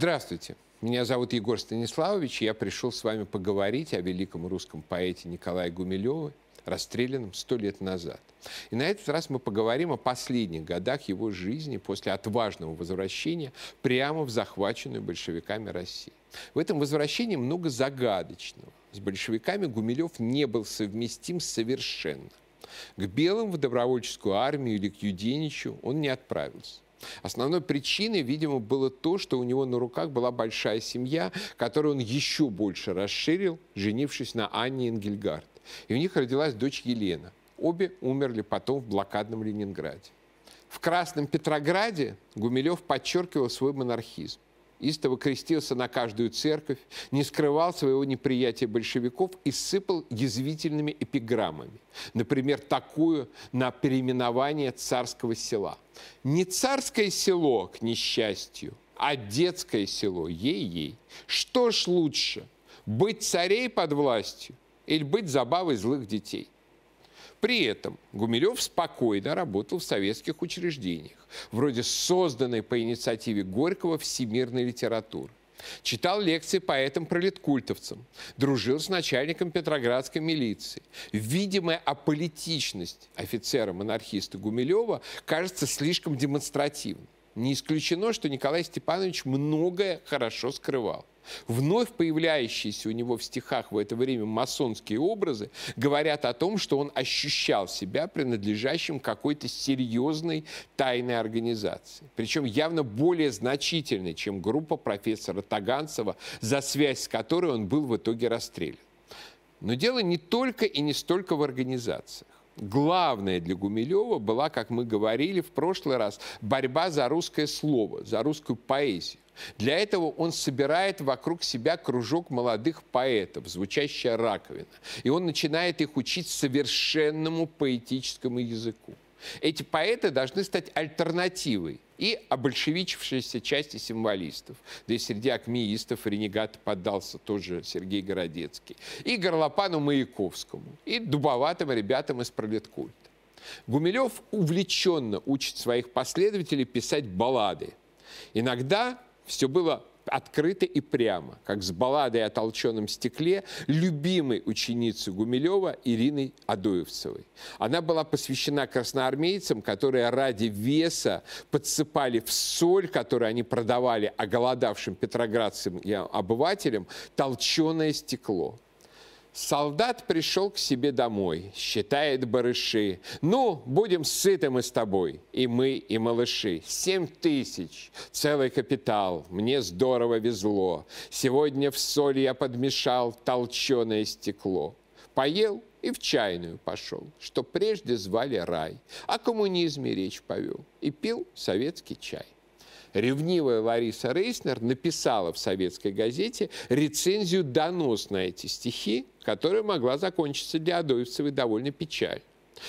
Здравствуйте. Меня зовут Егор Станиславович, и я пришел с вами поговорить о великом русском поэте Николае Гумилеве, расстрелянном сто лет назад. И на этот раз мы поговорим о последних годах его жизни после отважного возвращения прямо в захваченную большевиками Россию. В этом возвращении много загадочного. С большевиками Гумилев не был совместим совершенно. К белым в добровольческую армию или к Юденичу он не отправился. Основной причиной, видимо, было то, что у него на руках была большая семья, которую он еще больше расширил, женившись на Анне Энгельгард. И у них родилась дочь Елена. Обе умерли потом в блокадном Ленинграде. В Красном Петрограде Гумилев подчеркивал свой монархизм истово крестился на каждую церковь, не скрывал своего неприятия большевиков и сыпал язвительными эпиграммами. Например, такую на переименование царского села. Не царское село, к несчастью, а детское село, ей-ей. Что ж лучше, быть царей под властью или быть забавой злых детей? При этом Гумилев спокойно работал в советских учреждениях, вроде созданной по инициативе Горького всемирной литературы. Читал лекции поэтам-пролеткультовцам, дружил с начальником Петроградской милиции. Видимая аполитичность офицера-монархиста Гумилева кажется слишком демонстративной. Не исключено, что Николай Степанович многое хорошо скрывал. Вновь появляющиеся у него в стихах в это время масонские образы говорят о том, что он ощущал себя принадлежащим какой-то серьезной тайной организации. Причем явно более значительной, чем группа профессора Таганцева, за связь с которой он был в итоге расстрелян. Но дело не только и не столько в организациях главное для Гумилева была, как мы говорили в прошлый раз, борьба за русское слово, за русскую поэзию. Для этого он собирает вокруг себя кружок молодых поэтов, звучащая раковина. И он начинает их учить совершенному поэтическому языку. Эти поэты должны стать альтернативой и обольшевичившейся части символистов. Да и среди акмеистов ренегат поддался тоже Сергей Городецкий. И Горлопану Маяковскому, и дубоватым ребятам из пролеткульта. Гумилев увлеченно учит своих последователей писать баллады. Иногда все было открыто и прямо, как с балладой о толченом стекле любимой ученицы Гумилева Ириной Адоевцевой. Она была посвящена красноармейцам, которые ради веса подсыпали в соль, которую они продавали оголодавшим петроградцам и обывателям, толченое стекло. Солдат пришел к себе домой, считает барыши. Ну, будем сыты мы с тобой, и мы, и малыши. Семь тысяч, целый капитал, мне здорово везло. Сегодня в соль я подмешал толченое стекло. Поел и в чайную пошел, что прежде звали рай. О коммунизме речь повел и пил советский чай ревнивая Лариса Рейснер написала в советской газете рецензию донос на эти стихи, которая могла закончиться для Адоевцевой довольно печально.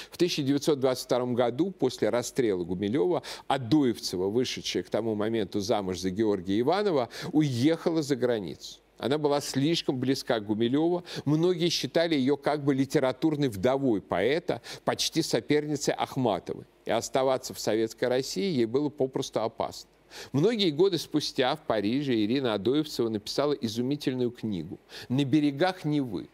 В 1922 году, после расстрела Гумилева, Адоевцева, вышедшая к тому моменту замуж за Георгия Иванова, уехала за границу. Она была слишком близка к Гумилеву. Многие считали ее как бы литературной вдовой поэта, почти соперницей Ахматовой. И оставаться в Советской России ей было попросту опасно. Многие годы спустя в Париже Ирина Адоевцева написала изумительную книгу «На берегах Невы».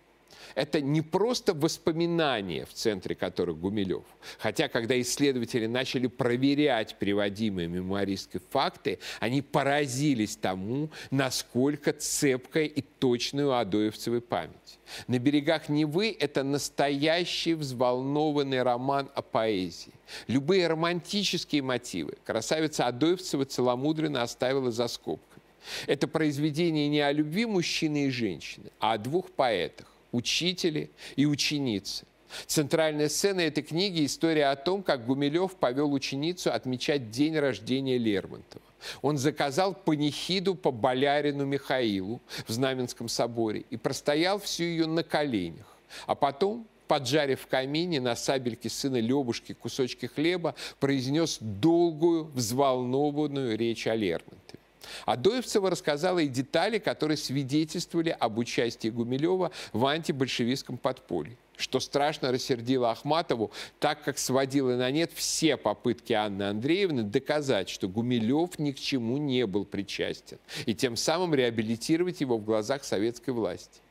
Это не просто воспоминания, в центре которых Гумилев. Хотя, когда исследователи начали проверять приводимые мемуаристской факты, они поразились тому, насколько цепкая и точная у Адоевцевой память. «На берегах Невы» — это настоящий взволнованный роман о поэзии. Любые романтические мотивы красавица Адоевцева целомудренно оставила за скобками. Это произведение не о любви мужчины и женщины, а о двух поэтах учители и ученицы. Центральная сцена этой книги – история о том, как Гумилев повел ученицу отмечать день рождения Лермонтова. Он заказал панихиду по Болярину Михаилу в Знаменском соборе и простоял всю ее на коленях. А потом, поджарив в камине на сабельке сына Лебушки кусочки хлеба, произнес долгую, взволнованную речь о Лермонтове. Адоевцева рассказала и детали, которые свидетельствовали об участии Гумилева в антибольшевистском подполье что страшно рассердило Ахматову, так как сводило на нет все попытки Анны Андреевны доказать, что Гумилев ни к чему не был причастен, и тем самым реабилитировать его в глазах советской власти.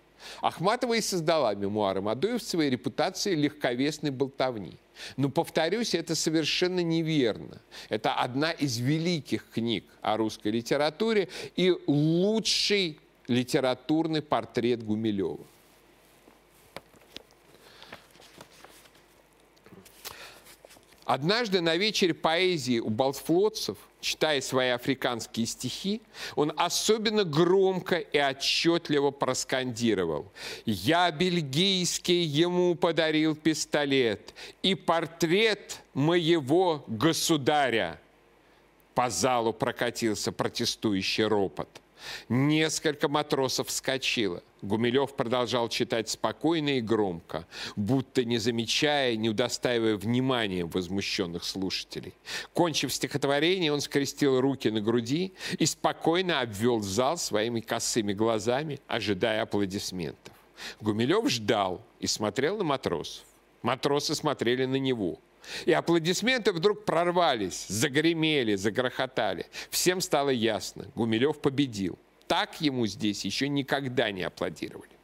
Ахматова и создала мемуары Мадуевцевой репутацией легковесной болтовни. Но, повторюсь, это совершенно неверно. Это одна из великих книг о русской литературе и лучший литературный портрет Гумилева. Однажды на вечере поэзии у болтфлотцев, читая свои африканские стихи, он особенно громко и отчетливо проскандировал. «Я бельгийский ему подарил пистолет и портрет моего государя». По залу прокатился протестующий ропот – Несколько матросов вскочило. Гумилев продолжал читать спокойно и громко, будто не замечая, не удостаивая внимания возмущенных слушателей. Кончив стихотворение, он скрестил руки на груди и спокойно обвел зал своими косыми глазами, ожидая аплодисментов. Гумилев ждал и смотрел на матросов. Матросы смотрели на него. И аплодисменты вдруг прорвались, загремели, загрохотали. Всем стало ясно, Гумилев победил. Так ему здесь еще никогда не аплодировали.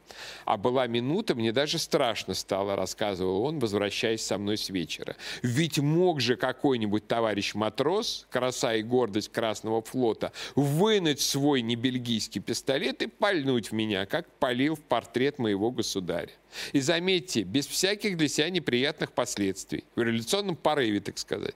А была минута, мне даже страшно стало, рассказывал он, возвращаясь со мной с вечера. Ведь мог же какой-нибудь товарищ матрос, краса и гордость Красного флота, вынуть свой небельгийский пистолет и пальнуть в меня, как палил в портрет моего государя. И заметьте, без всяких для себя неприятных последствий, в революционном порыве, так сказать.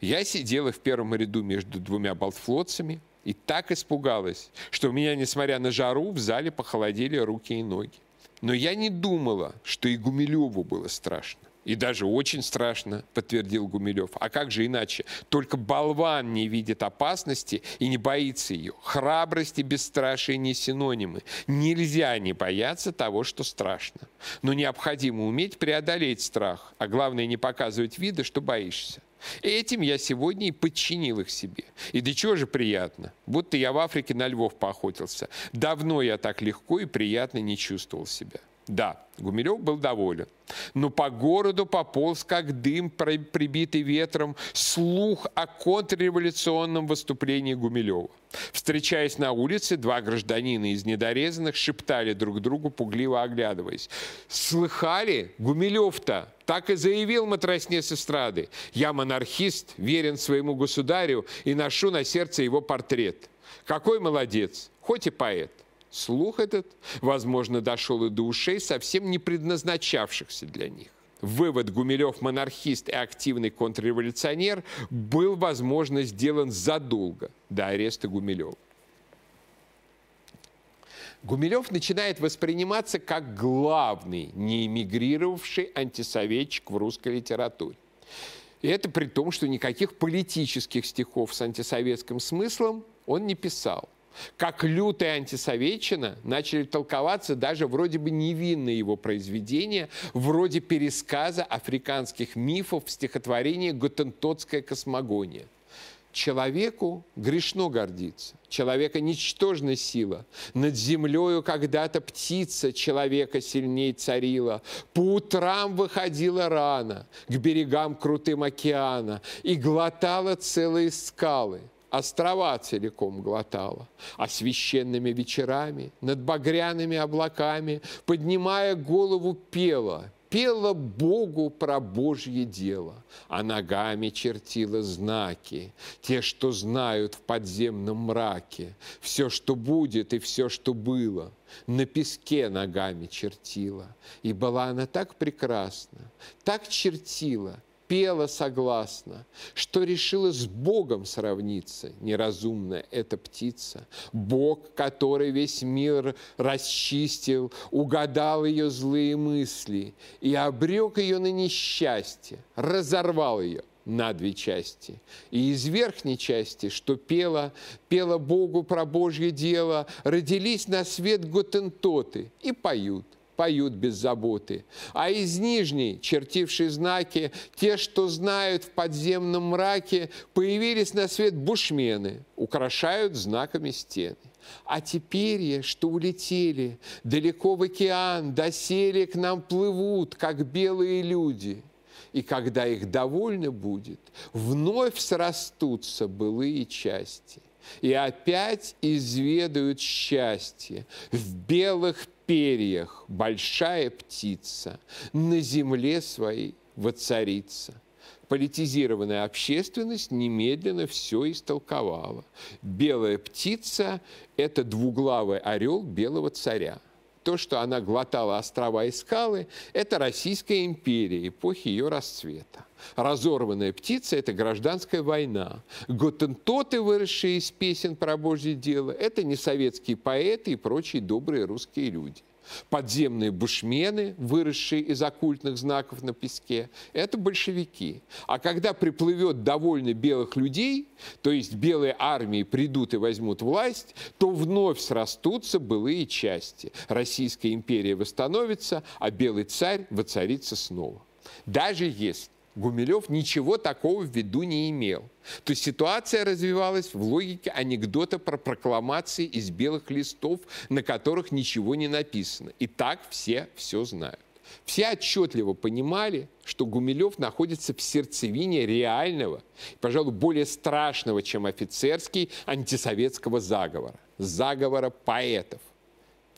Я сидела в первом ряду между двумя болтфлотцами, и так испугалась, что у меня, несмотря на жару, в зале похолодели руки и ноги. Но я не думала, что и Гумилеву было страшно. И даже очень страшно, подтвердил Гумилев. А как же иначе? Только болван не видит опасности и не боится ее. Храбрость и бесстрашие не синонимы. Нельзя не бояться того, что страшно. Но необходимо уметь преодолеть страх, а главное не показывать вида, что боишься. Этим я сегодня и подчинил их себе. И до чего же приятно? Будто я в Африке на львов поохотился. Давно я так легко и приятно не чувствовал себя. Да, Гумилев был доволен. Но по городу пополз, как дым, прибитый ветром, слух о контрреволюционном выступлении Гумилева. Встречаясь на улице, два гражданина из недорезанных шептали друг другу, пугливо оглядываясь. «Слыхали? Гумилев-то так и заявил матросне с эстрады. Я монархист, верен своему государю и ношу на сердце его портрет. Какой молодец, хоть и поэт». Слух этот, возможно, дошел и до ушей, совсем не предназначавшихся для них. Вывод Гумилев монархист и активный контрреволюционер был, возможно, сделан задолго до ареста Гумилева. Гумилев начинает восприниматься как главный не эмигрировавший антисоветчик в русской литературе. И это при том, что никаких политических стихов с антисоветским смыслом он не писал – как лютая антисоветчина начали толковаться даже вроде бы невинные его произведения, вроде пересказа африканских мифов в стихотворении «Готентотская космогония». Человеку грешно гордиться. Человека ничтожна сила. Над землею когда-то птица человека сильней царила. По утрам выходила рано к берегам крутым океана и глотала целые скалы острова целиком глотала, а священными вечерами над багряными облаками, поднимая голову, пела, пела Богу про Божье дело, а ногами чертила знаки, те, что знают в подземном мраке, все, что будет и все, что было, на песке ногами чертила. И была она так прекрасна, так чертила – пела согласно, что решила с Богом сравниться, неразумная эта птица. Бог, который весь мир расчистил, угадал ее злые мысли и обрек ее на несчастье, разорвал ее на две части. И из верхней части, что пела, пела Богу про Божье дело, родились на свет готентоты и поют – поют без заботы. А из нижней, чертившей знаки, те, что знают в подземном мраке, появились на свет бушмены, украшают знаками стены. А теперь, что улетели далеко в океан, доселе к нам плывут, как белые люди. И когда их довольно будет, вновь срастутся былые части. И опять изведают счастье. В белых перьях большая птица на земле своей воцарится политизированная общественность немедленно все истолковала. Белая птица – это двуглавый орел белого царя. То, что она глотала острова и скалы, это Российская империя, эпохи ее расцвета. Разорванная птица – это гражданская война. Готентоты, выросшие из песен про Божье дело, это не советские поэты и прочие добрые русские люди. Подземные бушмены, выросшие из оккультных знаков на песке, это большевики. А когда приплывет довольно белых людей, то есть белые армии придут и возьмут власть, то вновь срастутся былые части. Российская империя восстановится, а белый царь воцарится снова. Даже если Гумилев ничего такого в виду не имел. То есть ситуация развивалась в логике анекдота про прокламации из белых листов, на которых ничего не написано. И так все все знают. Все отчетливо понимали, что Гумилев находится в сердцевине реального, пожалуй, более страшного, чем офицерский, антисоветского заговора. Заговора поэтов.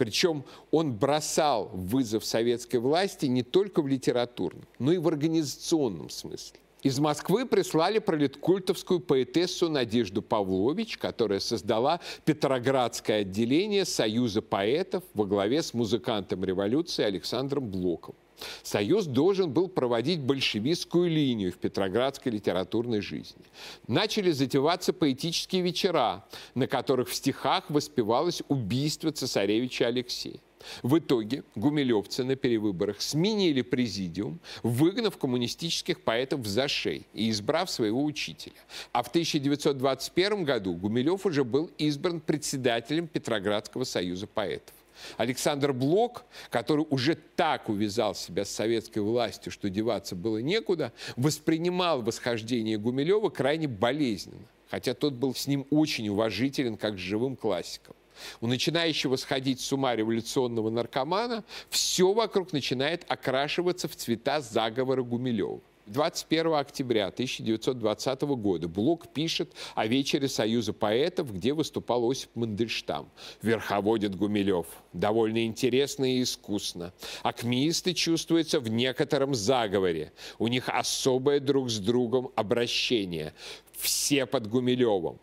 Причем он бросал вызов советской власти не только в литературном, но и в организационном смысле. Из Москвы прислали пролеткультовскую поэтессу Надежду Павлович, которая создала Петроградское отделение Союза поэтов во главе с музыкантом революции Александром Блоком. Союз должен был проводить большевистскую линию в петроградской литературной жизни. Начали затеваться поэтические вечера, на которых в стихах воспевалось убийство цесаревича Алексея. В итоге гумилевцы на перевыборах сменили президиум, выгнав коммунистических поэтов в зашей и избрав своего учителя. А в 1921 году Гумилев уже был избран председателем Петроградского союза поэтов. Александр Блок, который уже так увязал себя с советской властью, что деваться было некуда, воспринимал восхождение Гумилева крайне болезненно, хотя тот был с ним очень уважителен, как с живым классиком. У начинающего сходить с ума революционного наркомана все вокруг начинает окрашиваться в цвета заговора Гумилева. 21 октября 1920 года Блок пишет о вечере Союза поэтов, где выступал Осип Мандельштам. Верховодит Гумилев. Довольно интересно и искусно. Акмеисты чувствуются в некотором заговоре. У них особое друг с другом обращение. Все под Гумилевым.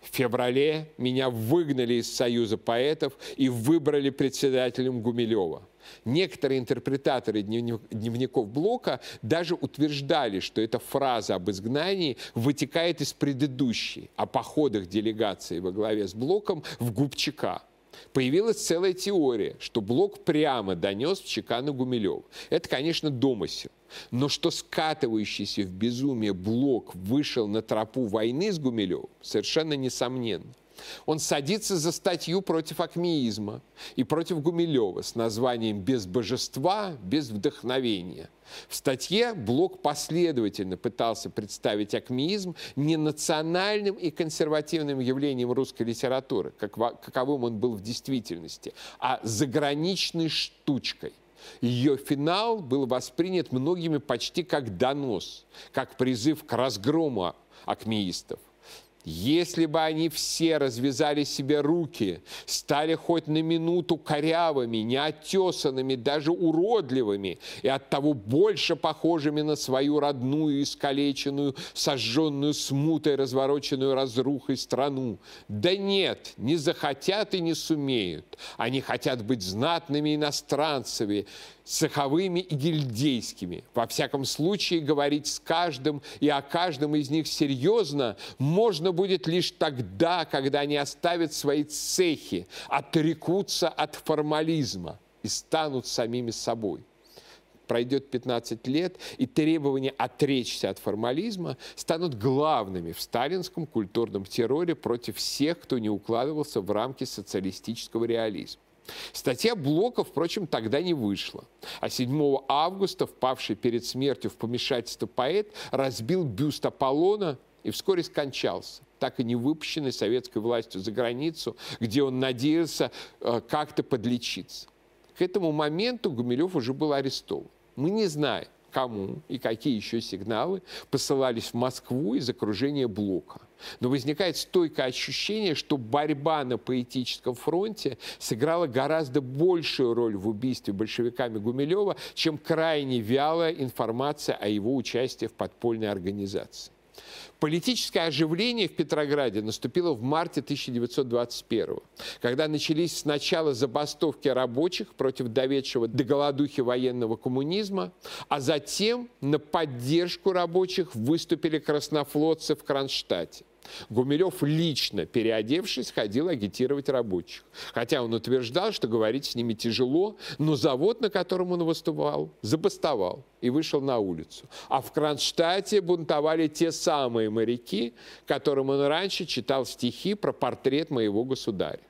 В феврале меня выгнали из Союза поэтов и выбрали председателем Гумилева. Некоторые интерпретаторы дневников Блока даже утверждали, что эта фраза об изгнании вытекает из предыдущей, о походах делегации во главе с Блоком в Губчака. Появилась целая теория, что Блок прямо донес в Чекана Гумилев. Это, конечно, домысел. Но что скатывающийся в безумие Блок вышел на тропу войны с Гумилевым, совершенно несомненно. Он садится за статью против акмеизма и против Гумилева с названием «Без божества, без вдохновения». В статье Блок последовательно пытался представить акмеизм не национальным и консервативным явлением русской литературы, как, каковым он был в действительности, а заграничной штучкой. Ее финал был воспринят многими почти как донос, как призыв к разгрому акмеистов. Если бы они все развязали себе руки, стали хоть на минуту корявыми, неотесанными, даже уродливыми, и оттого больше похожими на свою родную, искалеченную, сожженную смутой, развороченную разрухой страну. Да нет, не захотят и не сумеют. Они хотят быть знатными иностранцами, цеховыми и гильдейскими. Во всяком случае, говорить с каждым и о каждом из них серьезно можно будет лишь тогда, когда они оставят свои цехи, отрекутся от формализма и станут самими собой пройдет 15 лет, и требования отречься от формализма станут главными в сталинском культурном терроре против всех, кто не укладывался в рамки социалистического реализма. Статья Блока, впрочем, тогда не вышла. А 7 августа, впавший перед смертью в помешательство поэт, разбил бюст Аполлона и вскоре скончался, так и не выпущенный советской властью за границу, где он надеялся э, как-то подлечиться. К этому моменту Гумилев уже был арестован. Мы не знаем, кому и какие еще сигналы посылались в Москву из окружения Блока. Но возникает стойкое ощущение, что борьба на поэтическом фронте сыграла гораздо большую роль в убийстве большевиками Гумилева, чем крайне вялая информация о его участии в подпольной организации. Политическое оживление в Петрограде наступило в марте 1921 когда начались сначала забастовки рабочих против доведшего до голодухи военного коммунизма, а затем на поддержку рабочих выступили краснофлотцы в Кронштадте. Гумилев лично, переодевшись, ходил агитировать рабочих. Хотя он утверждал, что говорить с ними тяжело, но завод, на котором он выступал, забастовал и вышел на улицу. А в Кронштадте бунтовали те самые моряки, которым он раньше читал стихи про портрет моего государя.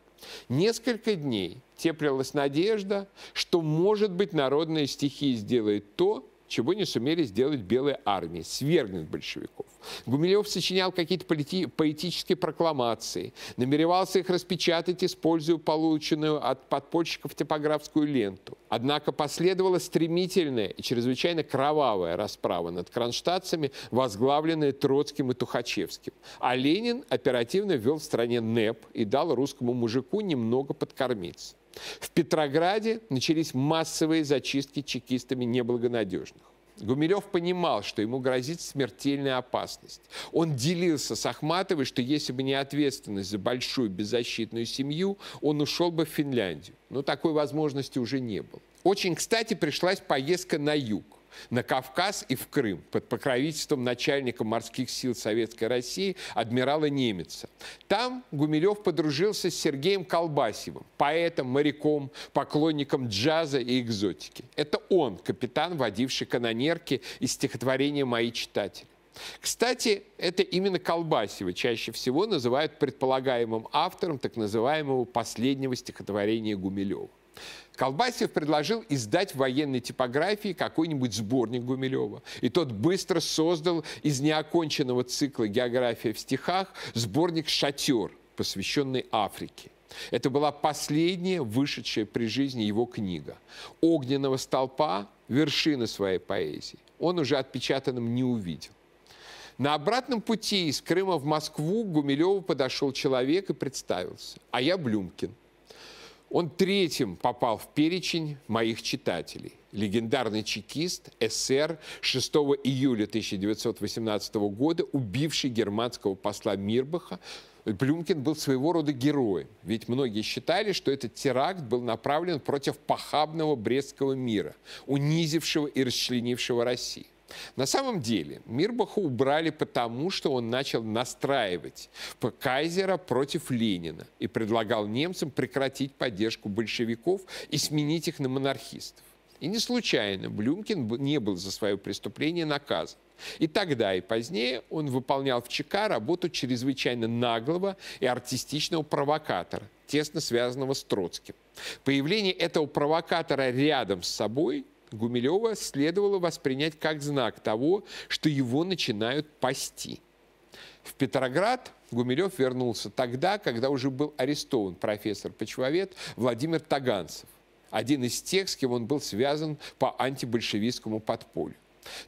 Несколько дней теплилась надежда, что, может быть, народные стихи сделают то, чего не сумели сделать белые армии, свергнет большевиков. Гумилев сочинял какие-то поэтические прокламации, намеревался их распечатать, используя полученную от подпольщиков типографскую ленту. Однако последовала стремительная и чрезвычайно кровавая расправа над кронштадтцами, возглавленная Троцким и Тухачевским. А Ленин оперативно ввел в стране НЭП и дал русскому мужику немного подкормиться. В Петрограде начались массовые зачистки чекистами неблагонадежных. Гумилев понимал, что ему грозит смертельная опасность. Он делился с Ахматовой, что если бы не ответственность за большую беззащитную семью, он ушел бы в Финляндию. Но такой возможности уже не было. Очень кстати пришлась поездка на юг на Кавказ и в Крым под покровительством начальника морских сил Советской России адмирала Немеца. Там Гумилев подружился с Сергеем Колбасевым, поэтом, моряком, поклонником джаза и экзотики. Это он, капитан, водивший канонерки из стихотворения «Мои читатели». Кстати, это именно Колбасева чаще всего называют предполагаемым автором так называемого последнего стихотворения Гумилева. Колбасев предложил издать в военной типографии какой-нибудь сборник Гумилева. И тот быстро создал из неоконченного цикла «География в стихах» сборник «Шатер», посвященный Африке. Это была последняя вышедшая при жизни его книга. «Огненного столпа» – вершина своей поэзии. Он уже отпечатанным не увидел. На обратном пути из Крыма в Москву к Гумилеву подошел человек и представился. А я Блюмкин – он третьим попал в перечень моих читателей. Легендарный чекист, СССР, 6 июля 1918 года, убивший германского посла Мирбаха, Блюмкин был своего рода героем, ведь многие считали, что этот теракт был направлен против похабного Брестского мира, унизившего и расчленившего Россию. На самом деле Мирбаха убрали потому, что он начал настраивать кайзера против Ленина и предлагал немцам прекратить поддержку большевиков и сменить их на монархистов. И не случайно Блюмкин не был за свое преступление наказан. И тогда, и позднее он выполнял в ЧК работу чрезвычайно наглого и артистичного провокатора, тесно связанного с Троцким. Появление этого провокатора рядом с собой – Гумилева следовало воспринять как знак того, что его начинают пасти. В Петроград Гумилев вернулся тогда, когда уже был арестован профессор-почвовед Владимир Таганцев, один из тех, с кем он был связан по антибольшевистскому подполью.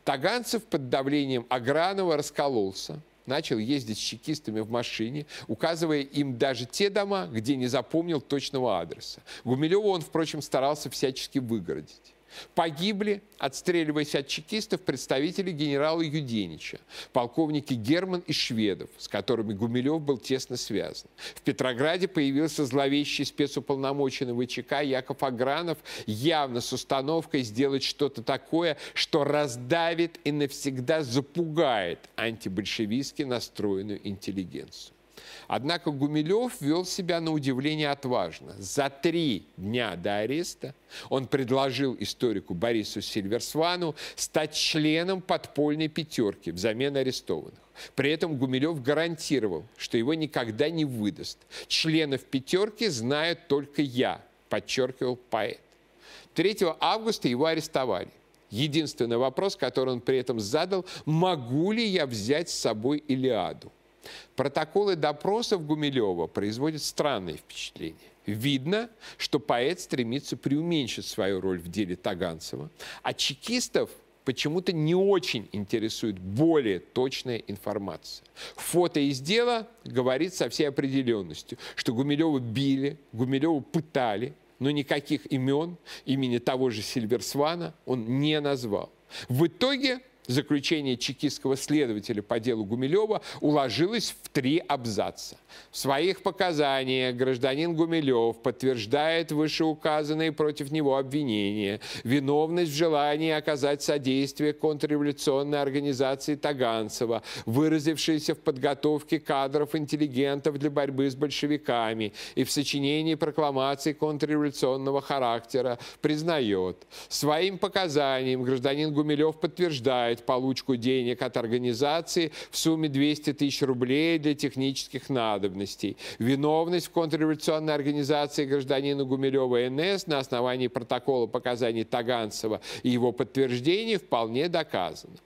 Таганцев под давлением Агранова раскололся, начал ездить с чекистами в машине, указывая им даже те дома, где не запомнил точного адреса. Гумилева он, впрочем, старался всячески выгородить. Погибли, отстреливаясь от чекистов, представители генерала Юденича, полковники Герман и Шведов, с которыми Гумилев был тесно связан. В Петрограде появился зловещий спецуполномоченный ВЧК Яков Агранов, явно с установкой сделать что-то такое, что раздавит и навсегда запугает антибольшевистски настроенную интеллигенцию. Однако Гумилев вел себя на удивление отважно. За три дня до ареста он предложил историку Борису Сильверсвану стать членом подпольной пятерки взамен арестованных. При этом Гумилев гарантировал, что его никогда не выдаст. Членов пятерки знают только я, подчеркивал поэт. 3 августа его арестовали. Единственный вопрос, который он при этом задал, могу ли я взять с собой Илиаду? Протоколы допросов Гумилева производят странное впечатление. Видно, что поэт стремится преуменьшить свою роль в деле Таганцева, а чекистов почему-то не очень интересует более точная информация. Фото из дела говорит со всей определенностью, что Гумилева били, Гумилева пытали, но никаких имен, имени того же Сильверсвана он не назвал. В итоге заключение чекистского следователя по делу Гумилева уложилось в три абзаца. В своих показаниях гражданин Гумилев подтверждает вышеуказанные против него обвинения, виновность в желании оказать содействие контрреволюционной организации Таганцева, выразившейся в подготовке кадров интеллигентов для борьбы с большевиками и в сочинении прокламаций контрреволюционного характера, признает. Своим показанием гражданин Гумилев подтверждает, получать получку денег от организации в сумме 200 тысяч рублей для технических надобностей. Виновность в контрреволюционной организации гражданина Гумилева НС на основании протокола показаний Таганцева и его подтверждений вполне доказана.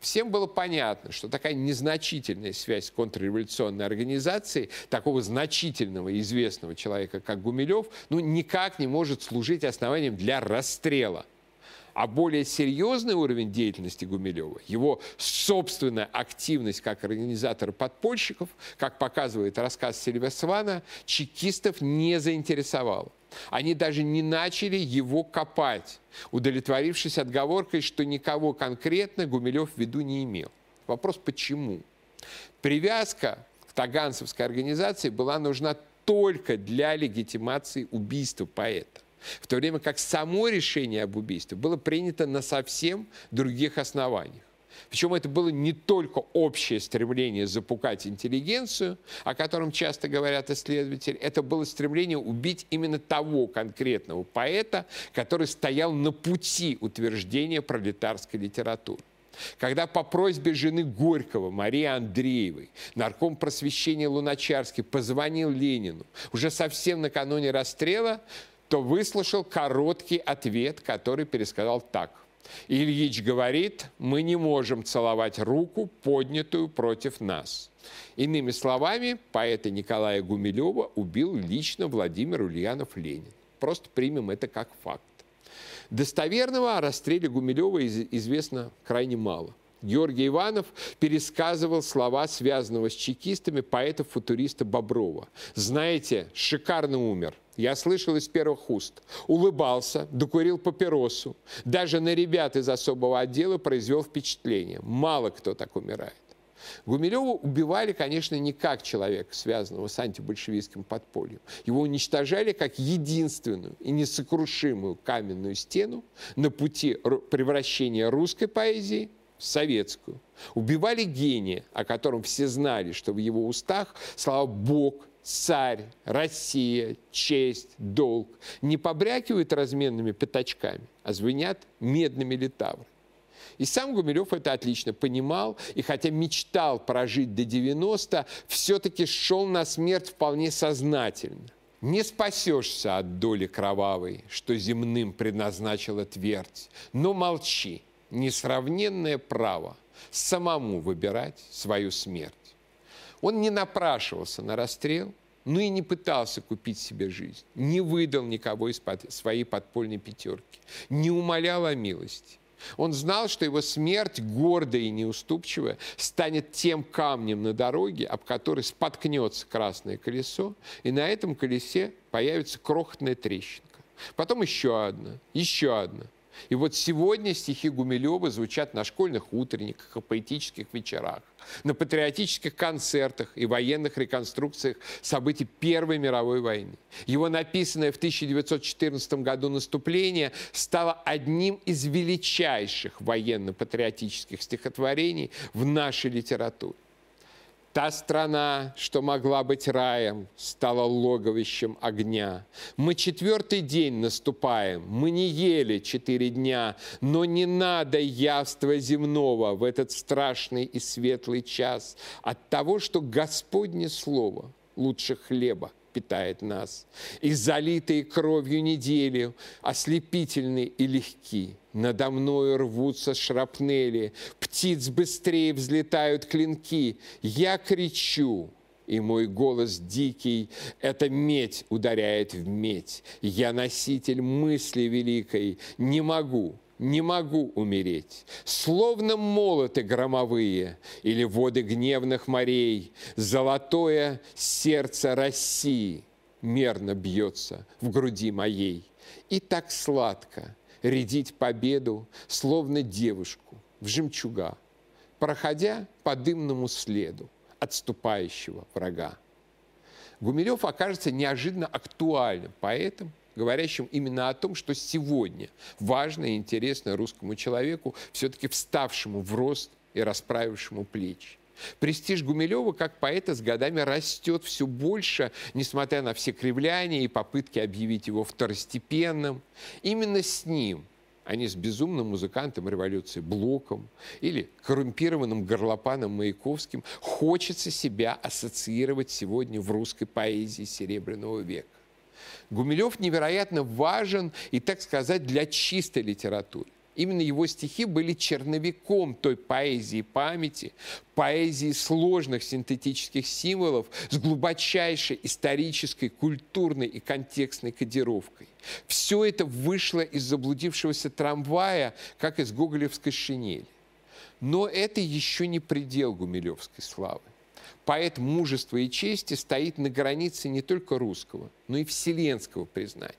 Всем было понятно, что такая незначительная связь с контрреволюционной организацией такого значительного известного человека, как Гумилев, ну, никак не может служить основанием для расстрела а более серьезный уровень деятельности Гумилева, его собственная активность как организатора подпольщиков, как показывает рассказ Сильверсвана, чекистов не заинтересовал. Они даже не начали его копать, удовлетворившись отговоркой, что никого конкретно Гумилев в виду не имел. Вопрос почему? Привязка к таганцевской организации была нужна только для легитимации убийства поэта в то время как само решение об убийстве было принято на совсем других основаниях. Причем это было не только общее стремление запукать интеллигенцию, о котором часто говорят исследователи, это было стремление убить именно того конкретного поэта, который стоял на пути утверждения пролетарской литературы. Когда по просьбе жены Горького, Марии Андреевой, нарком просвещения Луначарский позвонил Ленину уже совсем накануне расстрела, то выслушал короткий ответ, который пересказал так. Ильич говорит, мы не можем целовать руку, поднятую против нас. Иными словами, поэта Николая Гумилева убил лично Владимир Ульянов Ленин. Просто примем это как факт. Достоверного о расстреле Гумилева известно крайне мало. Георгий Иванов пересказывал слова связанного с чекистами поэта-футуриста Боброва. Знаете, шикарно умер. Я слышал из первых уст. Улыбался, докурил папиросу. Даже на ребят из особого отдела произвел впечатление. Мало кто так умирает. Гумилева убивали, конечно, не как человека, связанного с антибольшевистским подпольем. Его уничтожали как единственную и несокрушимую каменную стену на пути превращения русской поэзии советскую. Убивали гения, о котором все знали, что в его устах слова «Бог», царь, Россия, честь, долг не побрякивают разменными пятачками, а звенят медными литаврами. И сам Гумилев это отлично понимал, и хотя мечтал прожить до 90, все-таки шел на смерть вполне сознательно. Не спасешься от доли кровавой, что земным предназначила твердь, но молчи, несравненное право самому выбирать свою смерть. Он не напрашивался на расстрел, но и не пытался купить себе жизнь, не выдал никого из под, своей подпольной пятерки, не умолял о милости. Он знал, что его смерть, гордая и неуступчивая, станет тем камнем на дороге, об который споткнется красное колесо, и на этом колесе появится крохотная трещинка. Потом еще одна, еще одна – и вот сегодня стихи Гумилева звучат на школьных утренниках и поэтических вечерах, на патриотических концертах и военных реконструкциях событий Первой мировой войны. Его написанное в 1914 году наступление стало одним из величайших военно-патриотических стихотворений в нашей литературе. Та страна, что могла быть раем, стала логовищем огня. Мы четвертый день наступаем, мы не ели четыре дня, но не надо явства земного в этот страшный и светлый час от того, что Господне Слово лучше хлеба питает нас. И залитые кровью недели, ослепительны и легки. Надо мною рвутся шрапнели, птиц быстрее взлетают клинки. Я кричу, и мой голос дикий, это медь ударяет в медь. Я носитель мысли великой, не могу, не могу умереть. Словно молоты громовые или воды гневных морей, золотое сердце России мерно бьется в груди моей. И так сладко рядить победу, словно девушку в жемчуга, проходя по дымному следу отступающего врага. Гумилев окажется неожиданно актуальным поэтом, говорящим именно о том, что сегодня важно и интересно русскому человеку, все-таки вставшему в рост и расправившему плечи. Престиж Гумилева как поэта с годами растет все больше, несмотря на все кривляния и попытки объявить его второстепенным. Именно с ним а не с безумным музыкантом революции Блоком или коррумпированным горлопаном Маяковским, хочется себя ассоциировать сегодня в русской поэзии Серебряного века. Гумилев невероятно важен и, так сказать, для чистой литературы. Именно его стихи были черновиком той поэзии памяти, поэзии сложных синтетических символов с глубочайшей исторической, культурной и контекстной кодировкой. Все это вышло из заблудившегося трамвая, как из гоголевской шинели. Но это еще не предел гумилевской славы поэт мужества и чести стоит на границе не только русского, но и вселенского признания.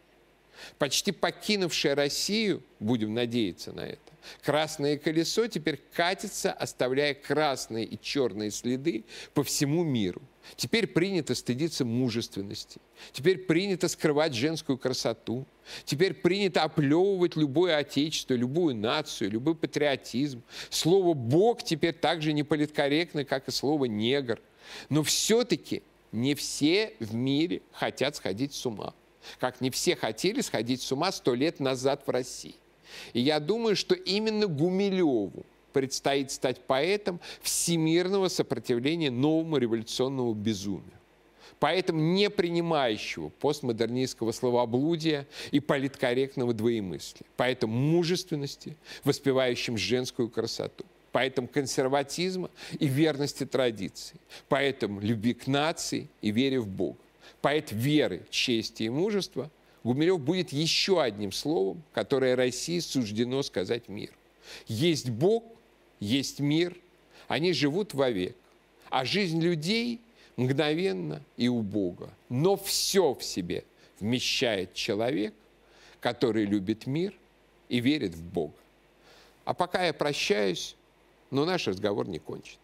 Почти покинувшая Россию, будем надеяться на это, красное колесо теперь катится, оставляя красные и черные следы по всему миру. Теперь принято стыдиться мужественности. Теперь принято скрывать женскую красоту. Теперь принято оплевывать любое отечество, любую нацию, любой патриотизм. Слово «бог» теперь так же не как и слово «негр». Но все-таки не все в мире хотят сходить с ума. Как не все хотели сходить с ума сто лет назад в России. И я думаю, что именно Гумилеву предстоит стать поэтом всемирного сопротивления новому революционному безумию. Поэтом не принимающего постмодернистского словоблудия и политкорректного двоемыслия. Поэтому мужественности, воспевающим женскую красоту поэтому консерватизма и верности традиции, поэтому любви к нации и вере в Бога. Поэт веры, чести и мужества Гумилев будет еще одним словом, которое России суждено сказать миру. Есть Бог, есть мир, они живут вовек, а жизнь людей мгновенно и убого. Но все в себе вмещает человек, который любит мир и верит в Бога. А пока я прощаюсь, но наш разговор не кончен.